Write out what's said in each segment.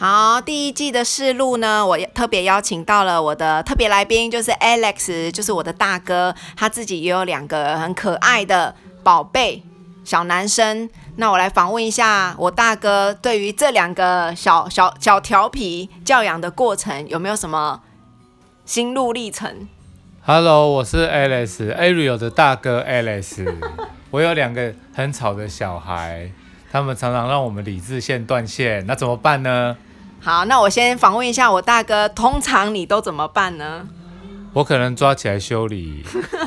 好，第一季的试录呢，我特别邀请到了我的特别来宾，就是 Alex，就是我的大哥，他自己也有两个很可爱的宝贝小男生。那我来访问一下我大哥，对于这两个小小小调皮教养的过程，有没有什么心路历程？Hello，我是 Alex，Ariel 的大哥 Alex，我有两个很吵的小孩，他们常常让我们理智线断线，那怎么办呢？好，那我先访问一下我大哥，通常你都怎么办呢？我可能抓起来修理。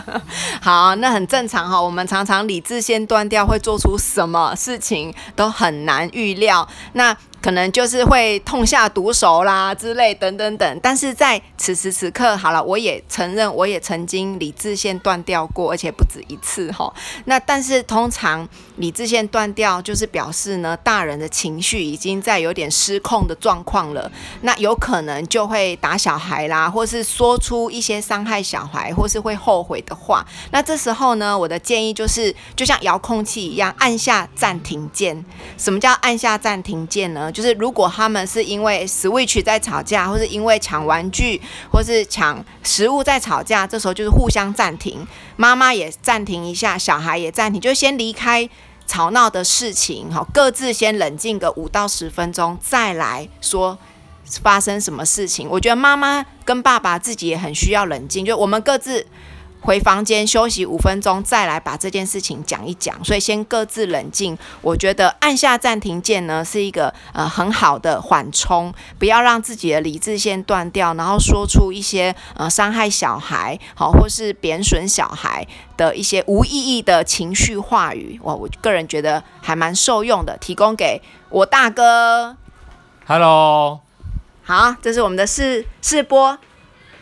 好，那很正常哈。我们常常理智先断掉，会做出什么事情都很难预料。那。可能就是会痛下毒手啦之类等等等，但是在此时此刻，好了，我也承认，我也曾经理智线断掉过，而且不止一次哈。那但是通常理智线断掉，就是表示呢，大人的情绪已经在有点失控的状况了。那有可能就会打小孩啦，或是说出一些伤害小孩，或是会后悔的话。那这时候呢，我的建议就是，就像遥控器一样，按下暂停键。什么叫按下暂停键呢？就是如果他们是因为 Switch 在吵架，或是因为抢玩具，或是抢食物在吵架，这时候就是互相暂停，妈妈也暂停一下，小孩也暂停，就先离开吵闹的事情，好，各自先冷静个五到十分钟，再来说发生什么事情。我觉得妈妈跟爸爸自己也很需要冷静，就我们各自。回房间休息五分钟，再来把这件事情讲一讲。所以先各自冷静。我觉得按下暂停键呢，是一个呃很好的缓冲，不要让自己的理智线断掉，然后说出一些呃伤害小孩好或是贬损小孩的一些无意义的情绪话语。我我个人觉得还蛮受用的，提供给我大哥。Hello，好，这是我们的试试播。